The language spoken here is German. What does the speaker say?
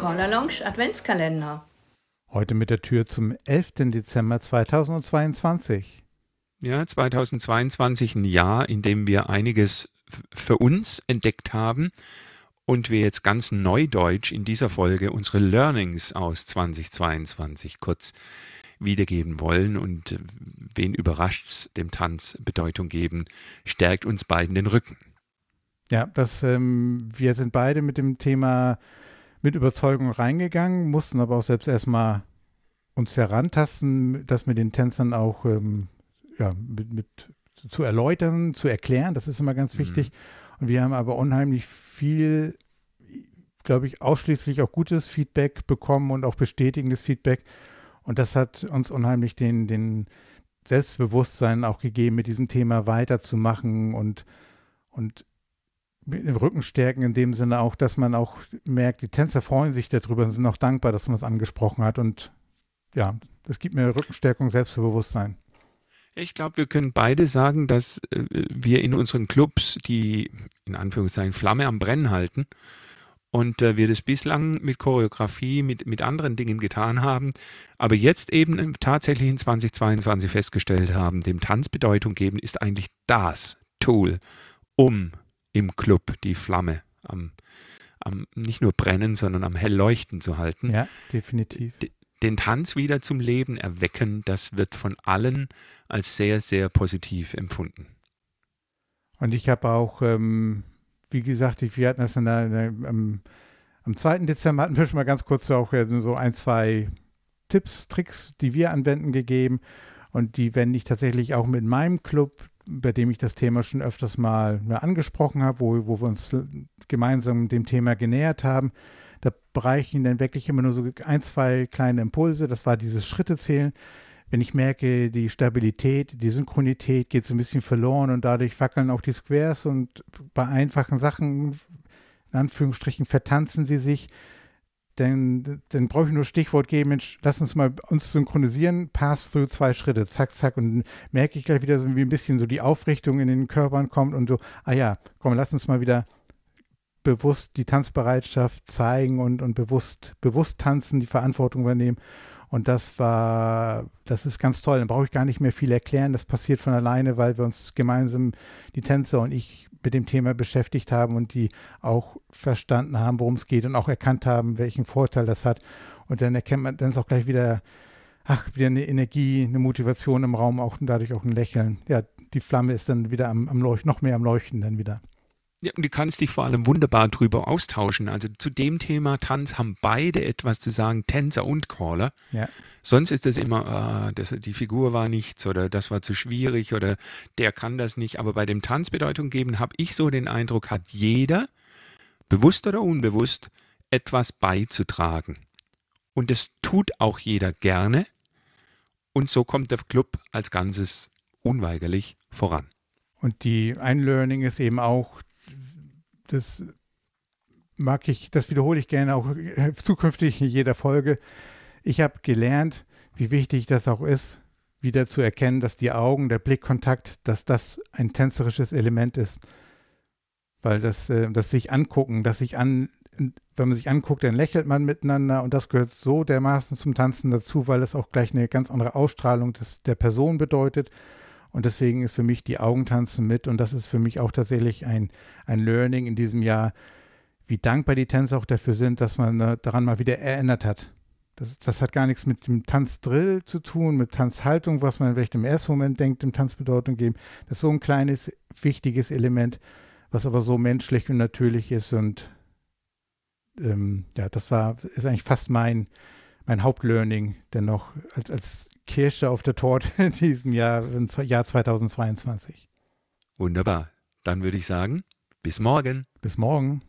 Corner Lounge Adventskalender. Heute mit der Tür zum 11. Dezember 2022. Ja, 2022 ein Jahr, in dem wir einiges für uns entdeckt haben und wir jetzt ganz neudeutsch in dieser Folge unsere Learnings aus 2022 kurz wiedergeben wollen und wen überrascht's, dem Tanz Bedeutung geben, stärkt uns beiden den Rücken. Ja, das, ähm, wir sind beide mit dem Thema mit Überzeugung reingegangen, mussten aber auch selbst erstmal uns herantasten, das mit den Tänzern auch ähm, ja, mit, mit, zu erläutern, zu erklären. Das ist immer ganz mhm. wichtig. Und wir haben aber unheimlich viel, glaube ich, ausschließlich auch gutes Feedback bekommen und auch bestätigendes Feedback. Und das hat uns unheimlich den, den Selbstbewusstsein auch gegeben, mit diesem Thema weiterzumachen und, und Rückenstärken in dem Sinne auch, dass man auch merkt, die Tänzer freuen sich darüber und sind auch dankbar, dass man es angesprochen hat. Und ja, das gibt mir Rückenstärkung, Selbstbewusstsein. Ich glaube, wir können beide sagen, dass äh, wir in unseren Clubs die in Anführungszeichen Flamme am Brennen halten und äh, wir das bislang mit Choreografie, mit, mit anderen Dingen getan haben, aber jetzt eben tatsächlich in 2022 festgestellt haben, dem Tanz Bedeutung geben ist eigentlich das Tool, um im Club die Flamme am, am nicht nur brennen, sondern am hell leuchten zu halten. Ja, definitiv. D den Tanz wieder zum Leben erwecken, das wird von allen als sehr, sehr positiv empfunden. Und ich habe auch, ähm, wie gesagt, wir hatten das in der, in der, am, am 2. Dezember hatten wir schon mal ganz kurz auch so ein, zwei Tipps, Tricks, die wir anwenden, gegeben. Und die wende ich tatsächlich auch mit meinem Club bei dem ich das Thema schon öfters mal angesprochen habe, wo, wo wir uns gemeinsam dem Thema genähert haben. Da bereiche ich dann wirklich immer nur so ein, zwei kleine Impulse. Das war dieses Schrittezählen. Wenn ich merke, die Stabilität, die Synchronität geht so ein bisschen verloren und dadurch wackeln auch die Squares und bei einfachen Sachen, in Anführungsstrichen, vertanzen sie sich, dann, dann brauche ich nur Stichwort geben, Mensch, lass uns mal uns synchronisieren, pass through zwei Schritte, zack, zack, und merke ich gleich wieder so wie ein bisschen so die Aufrichtung in den Körpern kommt und so, ah ja, komm, lass uns mal wieder bewusst die Tanzbereitschaft zeigen und, und bewusst, bewusst tanzen, die Verantwortung übernehmen. Und das war, das ist ganz toll. Dann brauche ich gar nicht mehr viel erklären. Das passiert von alleine, weil wir uns gemeinsam, die Tänzer und ich, mit dem Thema beschäftigt haben und die auch verstanden haben, worum es geht und auch erkannt haben, welchen Vorteil das hat. Und dann erkennt man, dann ist auch gleich wieder, ach, wieder eine Energie, eine Motivation im Raum, auch und dadurch auch ein Lächeln. Ja, die Flamme ist dann wieder am, am Leuchten, noch mehr am Leuchten dann wieder. Ja, und du kannst dich vor allem wunderbar drüber austauschen. Also zu dem Thema Tanz haben beide etwas zu sagen, Tänzer und Caller. Ja. Sonst ist es immer, ah, das, die Figur war nichts oder das war zu schwierig oder der kann das nicht. Aber bei dem Tanzbedeutung geben habe ich so den Eindruck, hat jeder, bewusst oder unbewusst, etwas beizutragen. Und das tut auch jeder gerne. Und so kommt der Club als Ganzes unweigerlich voran. Und die Einlearning ist eben auch, das mag ich, das wiederhole ich gerne auch zukünftig in jeder Folge. Ich habe gelernt, wie wichtig das auch ist, wieder zu erkennen, dass die Augen, der Blickkontakt, dass das ein tänzerisches Element ist. Weil das, äh, das sich angucken, dass sich an, wenn man sich anguckt, dann lächelt man miteinander und das gehört so dermaßen zum Tanzen dazu, weil es auch gleich eine ganz andere Ausstrahlung des, der Person bedeutet und deswegen ist für mich die Augentanzen mit und das ist für mich auch tatsächlich ein, ein Learning in diesem Jahr, wie dankbar die Tänzer auch dafür sind, dass man äh, daran mal wieder erinnert hat. Das, das hat gar nichts mit dem Tanzdrill zu tun, mit Tanzhaltung, was man vielleicht im ersten Moment denkt, dem Tanzbedeutung geben. Das ist so ein kleines, wichtiges Element, was aber so menschlich und natürlich ist. Und ähm, ja, das war, ist eigentlich fast mein, mein Hauptlearning dennoch als, als Kirsche auf der Torte in diesem Jahr, im Jahr 2022. Wunderbar. Dann würde ich sagen, bis morgen. Bis morgen.